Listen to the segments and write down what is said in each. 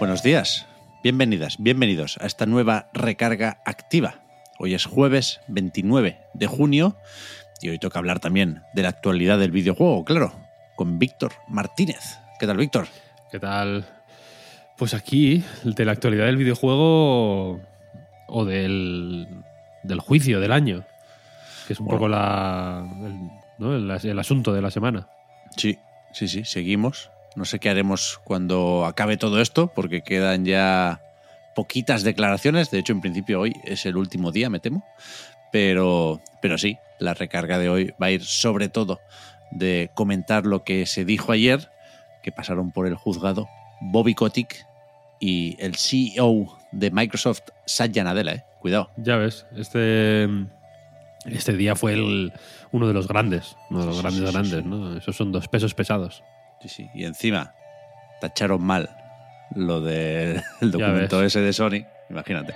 Buenos días, bienvenidas, bienvenidos a esta nueva recarga activa. Hoy es jueves 29 de junio y hoy toca hablar también de la actualidad del videojuego, claro, con Víctor Martínez. ¿Qué tal, Víctor? ¿Qué tal? Pues aquí, de la actualidad del videojuego o del, del juicio del año, que es un Bueno. poco la, el, ¿no? el- el asunto de la semana. Sí, sí, sí, seguimos. No sé qué haremos cuando acabe todo esto, porque quedan ya poquitas declaraciones. De hecho, en principio hoy es el último día, me temo. Pero, pero sí, la recarga de hoy va a ir sobre todo de comentar lo que se dijo ayer, que pasaron por el juzgado Bobby Kotick y el CEO de Microsoft, Satya Nadella. ¿eh? Cuidado. Ya ves, este, este día fue el- uno de los grandes, uno de los Sí, grandes, sí, sí, grandes. ¿no? Esos son dos pesos pesados. Sí, sí. Y encima tacharon mal lo del documento ese de Sony. Imagínate.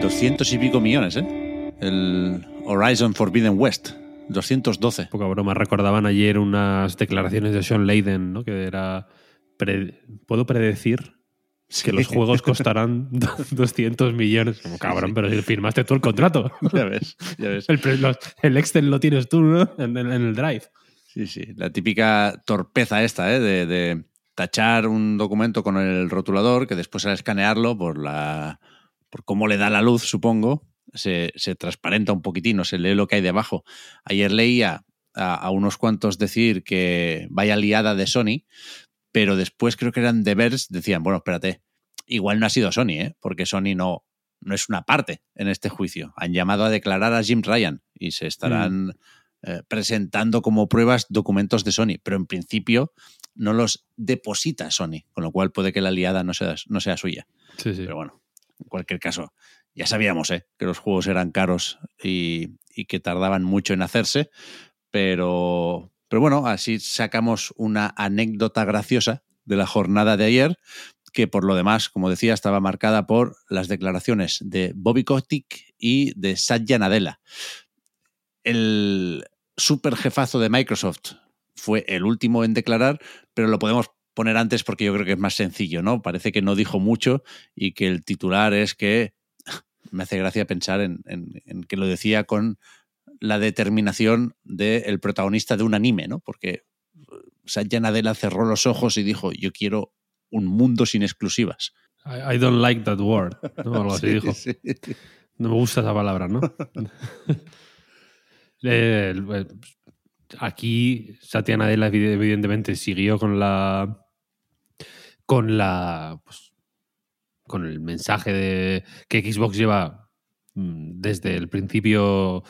Doscientos y pico millones, ¿eh? El Horizon Forbidden West. 212. Poca broma, recordaban ayer unas declaraciones de Sean Layden, ¿no? Que era, pre- ¿puedo predecir que los juegos costarán 200 millones? Como cabrón, pero si firmaste tú el contrato. Ya ves, ya ves. El, los- el Excel lo tienes tú, ¿no? En, en- el Drive. Sí, sí. La típica torpeza esta, ¿eh? De, de tachar un documento con el rotulador, que después al escanearlo, por la. por cómo le da la luz, supongo, se, se transparenta un poquitín, no se lee lo que hay debajo. Ayer leía a, a unos cuantos decir que vaya liada de Sony, pero después creo que eran de Verge, decían, bueno, espérate, igual no ha sido Sony, ¿eh? Porque Sony no, no es una parte en este juicio. Han llamado a declarar a Jim Ryan y se estarán eh, presentando como pruebas documentos de Sony, pero en principio no los deposita Sony, con lo cual puede que la liada no sea, no sea suya. Sí, sí. Pero bueno, en cualquier caso, ya sabíamos ¿eh? que los juegos eran caros y, y que tardaban mucho en hacerse, pero, pero bueno, así sacamos una anécdota graciosa de la jornada de ayer, que por lo demás, como decía, estaba marcada por las declaraciones de Bobby Kotick y de Satya Nadella. El super jefazo de Microsoft fue el último en declarar, pero lo podemos poner antes porque yo creo que es más sencillo, ¿no? Parece que no dijo mucho y que el titular es que me hace gracia pensar en, en- en que lo decía con la determinación del protagonista de un anime, ¿no? Porque Satya Nadella cerró los ojos y dijo, yo quiero un mundo sin exclusivas. I, I don't like that word. ¿no? Algo así Sí, dijo. sí. No me gusta esa palabra, ¿no? Eh, eh, aquí Satya Nadella evi- evidentemente siguió con la con la pues, con el mensaje de que Xbox lleva mm, desde el principio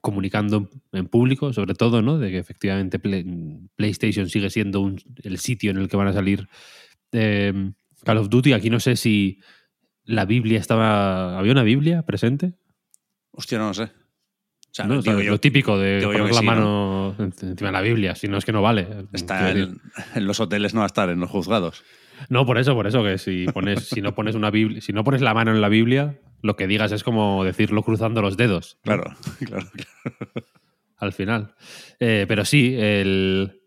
comunicando en público, sobre todo, ¿no? De que efectivamente PlayStation sigue siendo el sitio en el que van a salir eh, Call of Duty. Aquí no sé si la Biblia estaba. ¿Había una Biblia presente? Hostia, no lo sé. lo típico de poner la mano encima de la Biblia, si no es que no vale. Está en, los hoteles, no va a estar en los juzgados. No, por eso, por eso, que si pones, si no pones una Biblia, si no pones la mano en la Biblia, lo que digas es como decirlo cruzando los dedos. Claro, claro, claro. Al final. Eh, pero sí, el,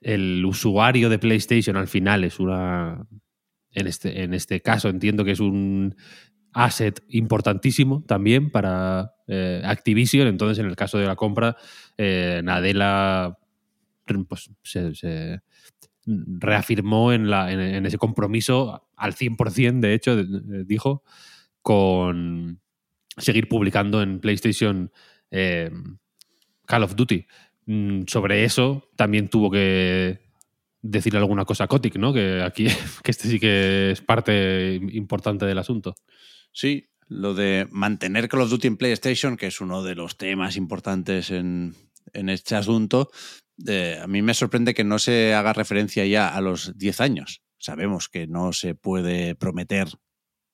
el usuario de PlayStation al final es una. En este, en este caso entiendo que es un asset importantísimo también para eh, Activision. Entonces, en el caso de la compra, eh, Nadella pues, se, reafirmó en, ese compromiso al 100%, de hecho, dijo, con seguir publicando en PlayStation eh, Call of Duty. Mm, sobre eso también tuvo que decir alguna cosa Kotick, ¿no? Que aquí que este sí que es parte importante del asunto. Sí, lo de mantener Call of Duty en PlayStation, que es uno de los temas importantes en, este asunto, eh, a mí me sorprende que no se haga referencia ya a los 10 años. Sabemos que no se puede prometer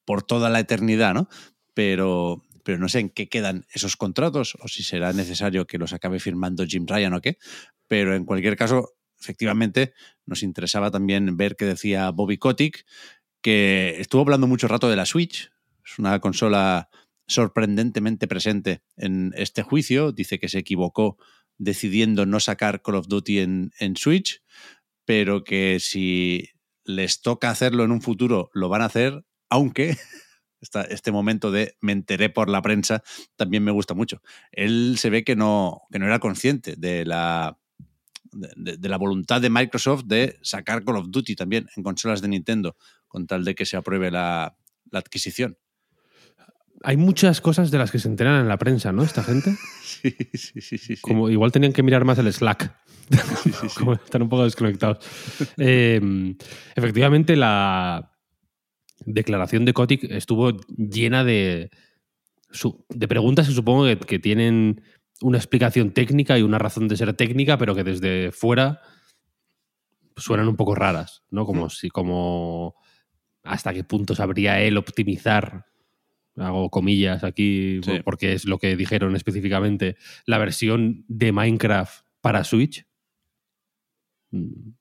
por toda la eternidad, ¿no? Pero, pero no sé en qué quedan esos contratos o si será necesario que los acabe firmando Jim Ryan o qué. Pero en cualquier caso, efectivamente, nos interesaba también ver qué decía Bobby Kotick, que estuvo hablando mucho rato de la Switch. Es una consola sorprendentemente presente en este juicio. Dice que se equivocó decidiendo no sacar Call of Duty en, Switch, pero que si les toca hacerlo en un futuro, lo van a hacer aunque este momento de me enteré por la prensa también me gusta mucho. Él se ve que no, que no era consciente de la, de, la voluntad de Microsoft de sacar Call of Duty también en consolas de Nintendo, con tal de que se apruebe la, adquisición. Hay muchas cosas de las que se enteran en la prensa, ¿no? Esta gente. sí, sí, sí, sí, Como igual tenían que mirar más el Slack. Como están un poco desconectados. Eh, efectivamente, la, declaración de Kotick estuvo llena de, de preguntas que supongo que, tienen una explicación técnica y una razón de ser técnica, pero que desde fuera suenan un poco raras, ¿no? Como si, como hasta qué punto sabría él optimizar, hago comillas aquí, porque es lo que dijeron específicamente, la versión de Minecraft para Switch. Mm,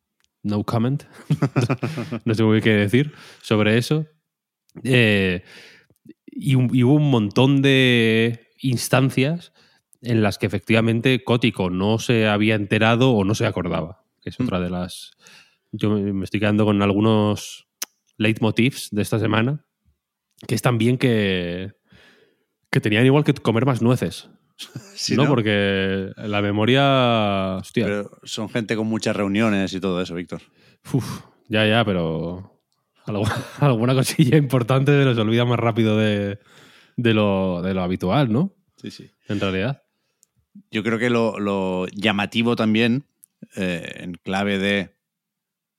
no comment. no sé muy qué decir sobre eso. Eh, y, hubo un montón de instancias en las que efectivamente Cótico no se había enterado o no se acordaba, que es otra mm. de las... Yo me estoy quedando con algunos leitmotivs de esta semana, que es también que, que tenían igual que comer más nueces. ¿no? Porque la memoria. Hostia. son gente con muchas reuniones y todo eso, Víctor. ya, ya, pero. Alguna cosilla importante se nos olvida más rápido de, lo, habitual, ¿no? Sí, sí. En realidad. Yo creo que lo, llamativo también, eh, en clave de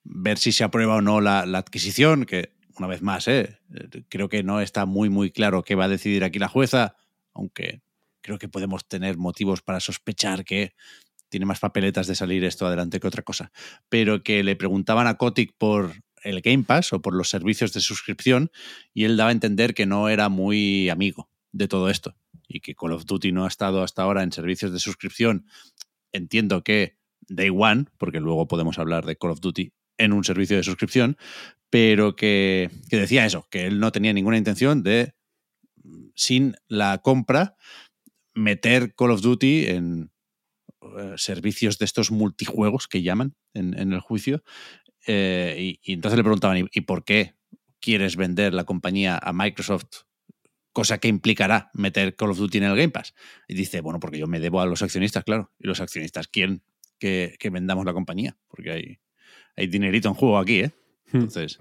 ver si se aprueba o no la, adquisición, que una vez más, eh, creo que no está muy, muy claro qué va a decidir aquí la jueza, aunque creo que podemos tener motivos para sospechar que tiene más papeletas de salir esto adelante que otra cosa. Pero que le preguntaban a Kotick por el Game Pass o por los servicios de suscripción y él daba a entender que no era muy amigo de todo esto y que Call of Duty no ha estado hasta ahora en servicios de suscripción. Entiendo que Day One, porque luego podemos hablar de Call of Duty en un servicio de suscripción, pero que, que decía eso, que él no tenía ninguna intención de, sin la compra, meter Call of Duty en eh, servicios de estos multijuegos que llaman en, el juicio. Eh, y, entonces le preguntaban, ¿y, por qué quieres vender la compañía a Microsoft? Cosa que implicará meter Call of Duty en el Game Pass. Y dice, bueno, porque yo me debo a los accionistas, claro. Y los accionistas quieren que, vendamos la compañía, porque hay, hay dinerito en juego aquí, ¿eh? Hmm. Entonces,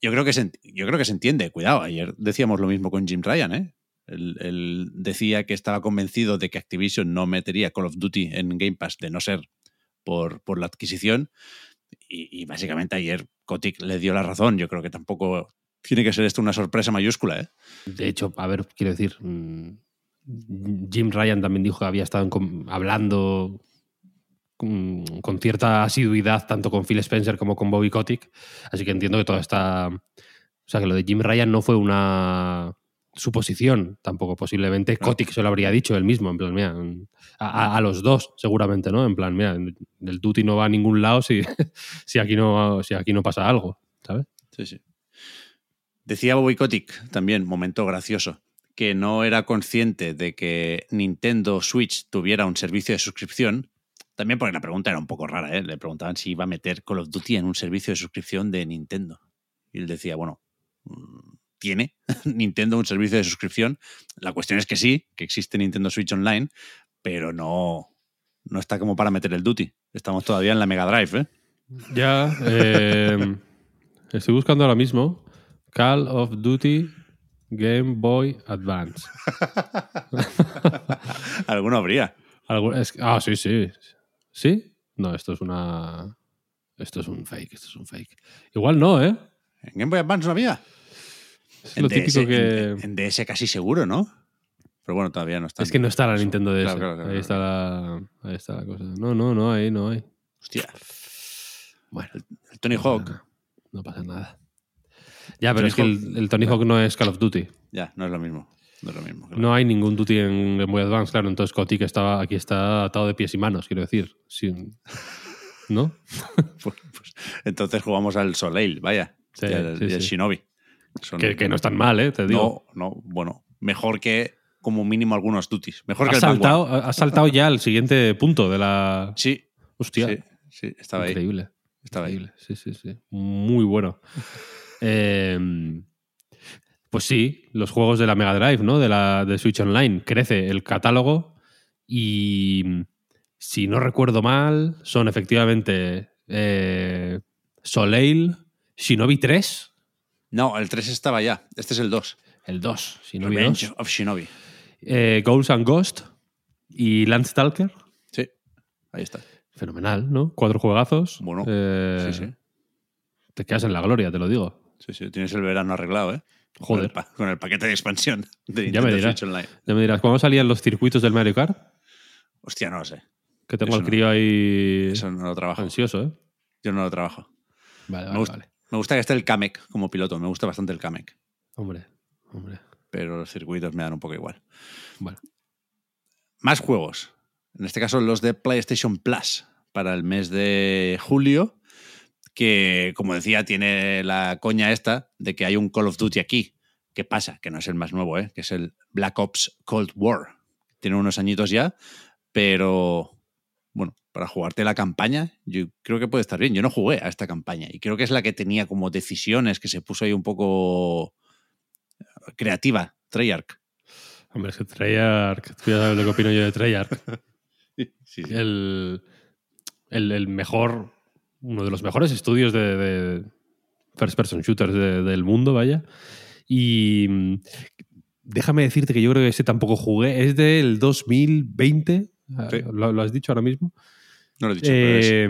Yo, creo que se, yo creo que se entiende. Cuidado, ayer decíamos lo mismo con Jim Ryan, ¿eh? Él, decía que estaba convencido de que Activision no metería Call of Duty en Game Pass de no ser por, por la adquisición. Y, básicamente ayer Kotick le dio la razón. Yo creo que tampoco tiene que ser esto una sorpresa mayúscula. ¿eh? De hecho, a ver, quiero decir, mm, Jim Ryan también dijo que había estado hablando con, con cierta asiduidad tanto con Phil Spencer como con Bobby Kotick. Así que entiendo que toda esta. O sea, que lo de Jim Ryan no fue una suposición tampoco. Posiblemente Kotick se lo habría dicho él mismo. En plan, mira, a, los dos, seguramente, ¿no? En plan, mira, el Duty no va a ningún lado si, si, aquí, no, si aquí no pasa algo, ¿sabes? Sí, sí. Decía Bobby Kotick, también, momento gracioso, que no era consciente de que Nintendo Switch tuviera un servicio de suscripción. También porque la pregunta era un poco rara, ¿eh? Le preguntaban si iba a meter Call of Duty en un servicio de suscripción de Nintendo. Y él decía, bueno, mm, tiene Nintendo un servicio de suscripción. La cuestión es que sí, que existe Nintendo Switch Online, pero no, no está como para meter el Duty. Estamos todavía en la Mega Drive, ¿eh? Ya. eh, estoy buscando ahora mismo Call of Duty Game Boy Advance. Alguno habría. Es- ah, sí, sí. ¿Sí? No, esto es una. Esto es un fake, esto es un fake. Igual no, ¿eh? En Game Boy Advance no había. Es lo típico DS, que. en, en DS casi seguro, ¿no? Pero bueno, todavía no está. Es que no está la Nintendo DS. Claro, claro, claro, ahí, está la, ahí está la cosa. No, no, no, ahí no hay. Hostia, Bueno, el Tony Hawk. no, no pasa nada. Ya, pero Tony es que el, el Tony Hawk no es Call of Duty. Ya, no es lo mismo. No es lo mismo. claro. No hay ningún Duty en Game Boy Advance, claro. Entonces Kotick estaba, aquí está atado de pies y manos, quiero decir. Sin- ¿No? Pues- pues, entonces jugamos al Soleil, vaya. Sí, y al, sí, y al sí. Shinobi. Son- Que, que no es tan mal, ¿eh? Te digo. No, no, bueno. Mejor que como mínimo algunos duties. Mejor que el saltado, has saltado ya al siguiente punto de la. Sí, Hostia. sí, sí, estaba ahí. Increíble. Estaba ahí. Increíble. Sí, sí, sí. Muy bueno. Eh, pues sí, los juegos de la Mega Drive, ¿no? De la de Switch Online. Crece el catálogo y, si no recuerdo mal, son efectivamente eh, Soleil, Shinobi 3, No, el 3 estaba ya. Este es el 2. el 2, Shinobi Revenge 2, of Shinobi. eh, Ghosts and Ghost y Landstalker. Sí, ahí está. Fenomenal, ¿no? Cuatro juegazos. Bueno, Eh, sí, sí. Te quedas en la gloria, te lo digo. Sí, sí, tienes el verano arreglado, ¿eh? Con Joder. el, con el paquete de expansión de Ya me dirás. Online. Ya me dirás, ¿cuándo salían los circuitos del Mario Kart? Hostia, no lo sé. Que tengo al no. crío ahí Eso no lo trabajo. ansioso, ¿eh? Yo no lo trabajo. Vale, Me vale, gusta, vale. me gusta que esté el Kamek como piloto. Me gusta bastante el Kamek. Hombre, hombre. Pero los circuitos me dan un poco igual. Bueno, Más juegos. En este caso, los de PlayStation Plus para el mes de julio. Que, como decía, tiene la coña esta de que hay un Call of Duty aquí. ¿Qué pasa? Que no es el más nuevo, ¿eh? que es el Black Ops Cold War. Tiene unos añitos ya, pero bueno, para jugarte la campaña, yo creo que puede estar bien. Yo no jugué a esta campaña y creo que es la que tenía como decisiones que se puso ahí un poco creativa, Treyarch. hombre, es que Treyarch, tú ya sabes lo que opino yo de Treyarch. Sí, sí. El, el, el mejor, uno de los mejores estudios de, de first person shooters de- del mundo, vaya. Y mm, déjame decirte que yo creo que ese tampoco jugué. Es del 2020. Sí. ¿Lo, lo has dicho ahora mismo? No lo he dicho, pero es- Eh,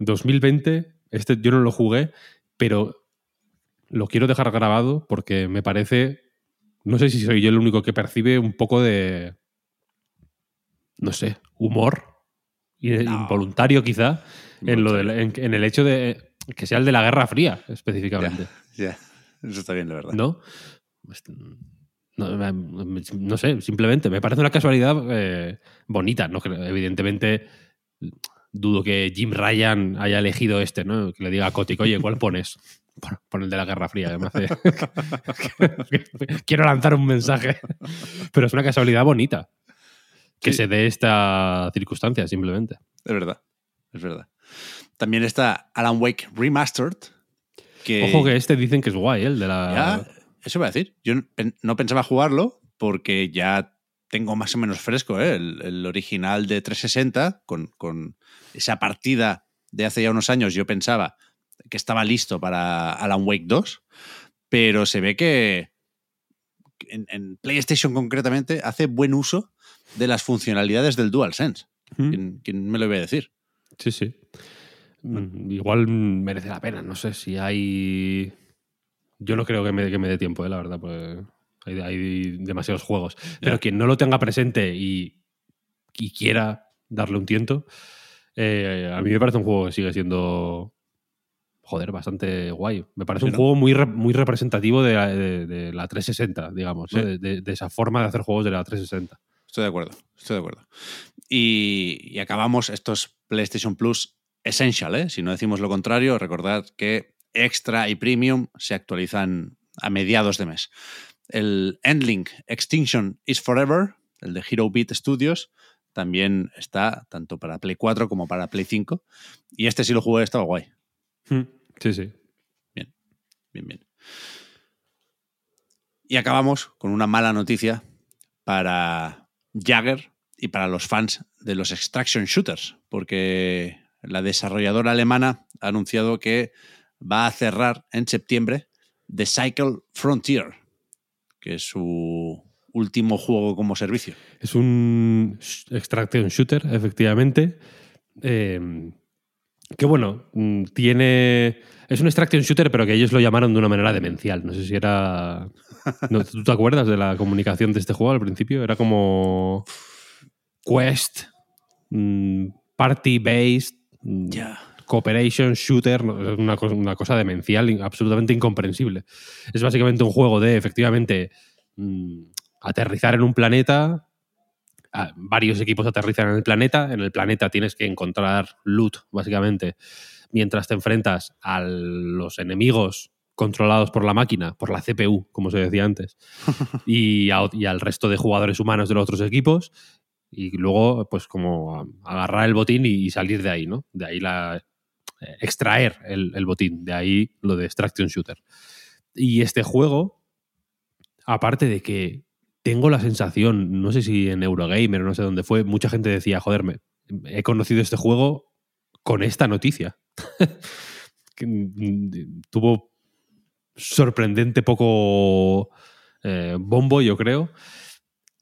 2020, este yo no lo jugué, pero lo quiero dejar grabado porque me parece, no sé si soy yo el único que percibe un poco de, no sé, humor No. involuntario quizá en, lo del- Involuntario. en, en el hecho de que sea el de la Guerra Fría específicamente, Ya, eso está bien, de verdad. ¿no? Pues, No, sé, simplemente me parece una casualidad eh, bonita, ¿no? Evidentemente, dudo que Jim Ryan haya elegido este, ¿no? Que le diga a Kotick, oye, ¿cuál pones? Pon- el de la Guerra Fría, me hace- Quiero lanzar un mensaje. Pero es una casualidad bonita que Sí. se dé esta circunstancia, simplemente. Es verdad, es verdad. También está Alan Wake Remastered. Que Ojo que este dicen que es guay, ¿eh? el de la. ya, eso iba a decir. Yo no pensaba jugarlo porque ya tengo más o menos fresco ¿eh? el, el original de 360 con, con esa partida de hace ya unos años. Yo pensaba que estaba listo para Alan Wake 2, pero se ve que en, en PlayStation concretamente hace buen uso de las funcionalidades del DualSense. ¿Mm? ¿Quién, quién me lo iba a decir? Sí, sí. Mm, Igual merece la pena. No sé si hay. Yo no creo que me, que me dé tiempo, eh, la verdad. Pues Hay, hay demasiados juegos. Pero quien no lo tenga presente y, y quiera darle un tiento, eh, a mí me parece un juego que sigue siendo, joder, bastante guay. Me parece Sí, un ¿no? juego muy, re- muy representativo de, la- de- de la 360, digamos. Sí. de, de- de esa forma de hacer juegos de la 360. Estoy de acuerdo, estoy de acuerdo. Y, y acabamos estos PlayStation Plus Essential, ¿eh? Si no decimos lo contrario, recordad que Extra y Premium se actualizan a mediados de mes. El Endlink Extinction is Forever, el de Hero Beat Studios, también está tanto para Play 4 como para Play 5. Y este sí lo jugué, estaba guay. Sí, sí. Bien, bien. Y acabamos con una mala noticia para Jagger y para los fans de los extraction shooters, porque la desarrolladora alemana ha anunciado que va a cerrar en septiembre The Cycle Frontier, que es su último juego como servicio. Es un extraction shooter, efectivamente. Eh, que bueno, mm, tiene. Es un extraction shooter, pero que ellos lo llamaron de una manera demencial. No sé si era. no, ¿Tú te acuerdas de la comunicación de este juego al principio? Era como. Quest, mm, party-based, mm, cooperation shooter, una, cosa- una cosa demencial, absolutamente incomprensible. Es básicamente un juego de, efectivamente, mm, aterrizar en un planeta. ah, varios equipos aterrizan en el planeta. En el planeta tienes que encontrar loot, básicamente, mientras te enfrentas a los enemigos controlados por la máquina, por la CPU, como se decía antes, y, a- y al resto de jugadores humanos de los otros equipos. Y luego, pues, como agarrar el botín y, salir de ahí, ¿no? De ahí la. eh, extraer el, botín. De ahí lo de extraction shooter. Y este juego, aparte de que tengo la sensación, no sé si en Eurogamer o no sé dónde fue, mucha gente decía, joder, me- he conocido este juego con esta noticia. Mm, Tuvo sorprendente poco eh, bombo, yo creo.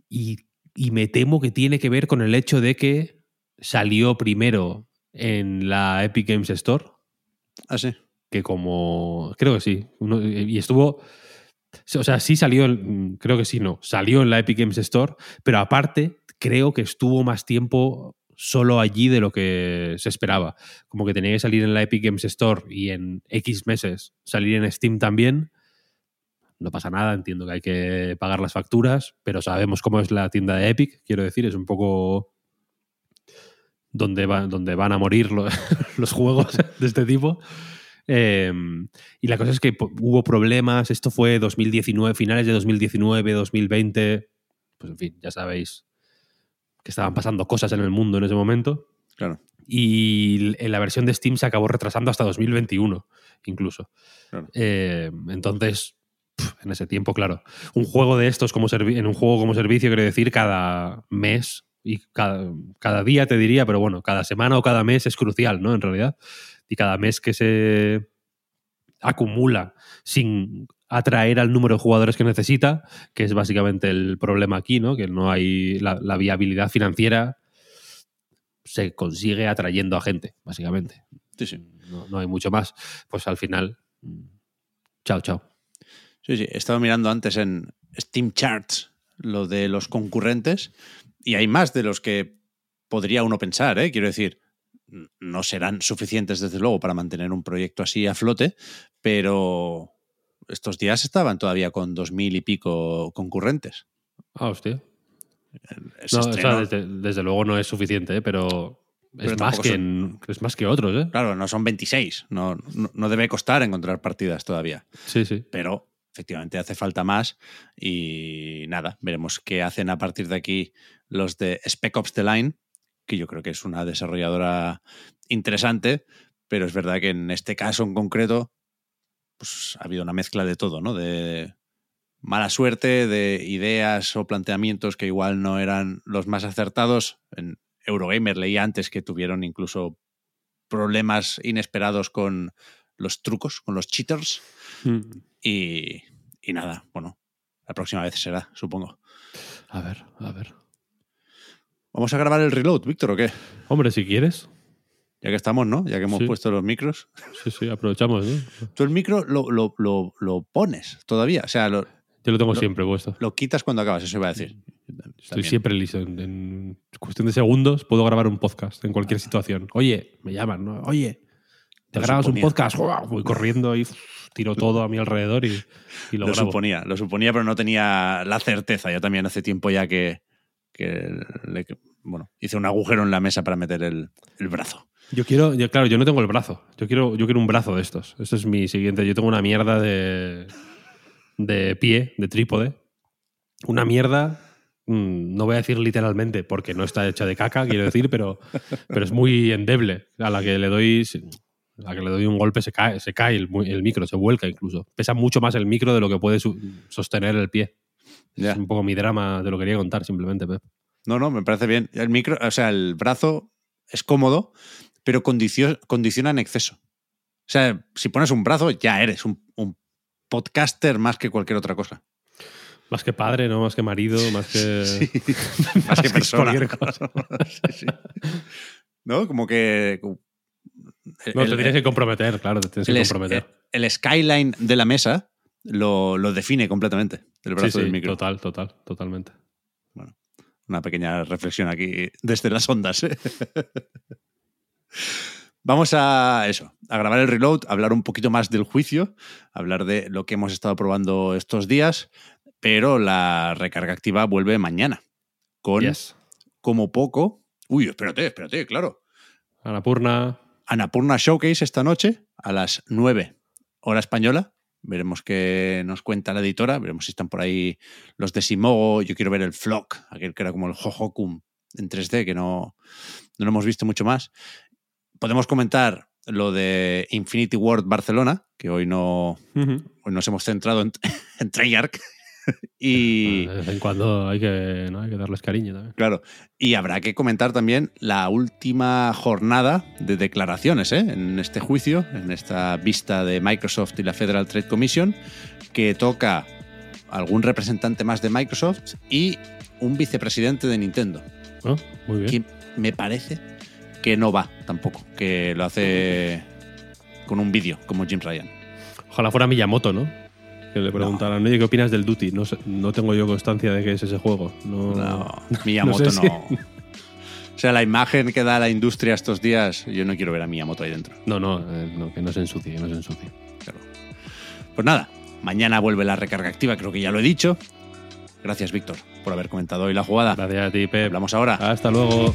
Y, y me temo que tiene que ver con el hecho de que salió primero en la Epic Games Store Ah, sí. que como. Creo que sí. Uno- y estuvo. O sea, sí salió, creo que sí, no. Salió en la Epic Games Store, pero aparte, creo que estuvo más tiempo solo allí de lo que se esperaba. Como que tenía que salir en la Epic Games Store y en X meses salir en Steam también. No pasa nada, entiendo que hay que pagar las facturas, pero sabemos cómo es la tienda de Epic, quiero decir, es un poco donde, va- donde van a morir lo- los juegos de este tipo. Eh, y la cosa es que hubo problemas, esto fue 2019, finales de 2019, 2020, pues en fin, ya sabéis que estaban pasando cosas en el mundo en ese momento. Claro. Y la versión de Steam se acabó retrasando hasta 2021, incluso. Claro. Eh, entonces, en ese tiempo, claro. Un juego de estos como en un juego como servicio quiere decir cada mes y cada, cada día te diría, pero bueno, cada semana o cada mes es crucial, ¿no? En realidad. Y cada mes que se acumula sin atraer al número de jugadores que necesita, que es básicamente el problema aquí, ¿no? Que no hay la, la viabilidad financiera se consigue atrayendo a gente, básicamente. Sí, sí. No, no hay mucho más. Pues al final, chao, chao. Sí, sí. He estado mirando antes en Steam Charts lo de los concurrentes y hay más de los que podría uno pensar, ¿eh? Quiero decir, no serán suficientes desde luego para mantener un proyecto así a flote, pero estos días estaban todavía con dos mil y pico concurrentes. Ah, hostia. Se No, o sea, desde, desde luego no es suficiente, ¿eh? pero, Pero es, más que son- es más que otros, ¿eh? Claro, no son 26, no, no, no debe costar encontrar partidas todavía. Sí, sí. pero efectivamente hace falta más y nada, veremos qué hacen a partir de aquí los de Spec Ops The Line, que yo creo que es una desarrolladora interesante, pero es verdad que en este caso en concreto pues ha habido una mezcla de todo, ¿no? De mala suerte, de ideas o planteamientos que igual no eran los más acertados. En Eurogamer leí antes que tuvieron incluso problemas inesperados con los trucos, con los cheaters. Mm. Y, y nada, bueno, la próxima vez será, supongo. A ver, a ver. ¿Vamos a grabar el reload, Víctor, o qué? Hombre, si quieres. Ya que estamos, ¿no? Ya que hemos Sí. puesto los micros. Sí, sí, aprovechamos, ¿no? Tú el micro lo, lo- lo- lo pones todavía. O sea, lo- Yo lo tengo siempre puesto. Lo quitas cuando acabas, eso iba a decir. Estoy siempre listo. En, en cuestión de segundos puedo grabar un podcast en cualquier situación. Oye, me llaman, ¿no? Oye, ¿te Lo grabas un podcast? Voy corriendo y tiro todo a mi alrededor y, y lo, Lo grabo. suponía, lo suponía, pero no tenía la certeza. Yo también hace tiempo ya que, que le- bueno, hice un agujero en la mesa para meter el, el brazo. Yo quiero, yo, claro, yo no tengo el brazo. Yo quiero, yo quiero un brazo de estos. Esto es mi siguiente. Yo tengo una mierda de, de pie, de trípode. Una mierda, mm, no voy a decir literalmente porque no está hecha de caca, quiero decir, pero, pero es muy endeble. A la que le doy, la que le doy un golpe se cae, se cae el, micro, se vuelca incluso. Pesa mucho más el micro de lo que puede sostener el pie. Es un poco mi drama, te lo quería contar simplemente, Pep. No, no, me parece bien. El micro, o sea, el brazo es cómodo, pero condicio- condiciona en exceso. O sea, si pones un brazo, ya eres un, un podcaster más que cualquier otra cosa. Más que padre, ¿no? Más que marido, más que... Sí, más que persona. cualquier cosa. Sí, sí. ¿No? Como que. No, el- te tienes que comprometer, claro, te tienes que el, comprometer. el skyline de la mesa lo, lo define completamente. El brazo sí, del micro. total, total, totalmente. Una pequeña reflexión aquí desde las ondas. ¿eh? Vamos a eso, a grabar el reload, a hablar un poquito más del juicio, hablar de lo que hemos estado probando estos días, pero la recarga activa vuelve mañana. Con Yes. como poco. Uy, espérate, espérate, claro. Anapurna, Anapurna Showcase esta noche a las 9 hora española. Veremos qué nos cuenta la editora, veremos si están por ahí los de Simogo. Yo quiero ver el Flock, aquel que era como el Hohokum en 3D, que no, no lo hemos visto mucho más. Podemos comentar lo de Infinity World Barcelona, que hoy no hoy nos hemos centrado en, en Treyarch. y, de vez en cuando hay que, ¿no? hay que darles cariño también. Claro, y habrá que comentar también la última jornada de declaraciones ¿eh? en este juicio, en esta vista de Microsoft y la Federal Trade Commission, que toca algún representante más de Microsoft y un vicepresidente de Nintendo, ¿No? Muy bien. que me parece que no va tampoco, que lo hace con un vídeo, como Jim Ryan. Ojalá fuera Miyamoto, ¿no? Que le preguntaran, oye, ¿qué opinas del Duty? No, sé- no tengo yo constancia de que es ese juego. No, No, Miyamoto no no. sé si- O sea, la imagen que da la industria estos días, yo no quiero ver a Miyamoto ahí dentro. No, no, eh, no, que no se ensucie, que no se ensucie. Claro. Pues nada, mañana vuelve la recarga activa, creo que ya lo he dicho. Gracias, Víctor, por haber comentado hoy la jugada. Gracias a ti, Pep. Hablamos ahora. Hasta luego.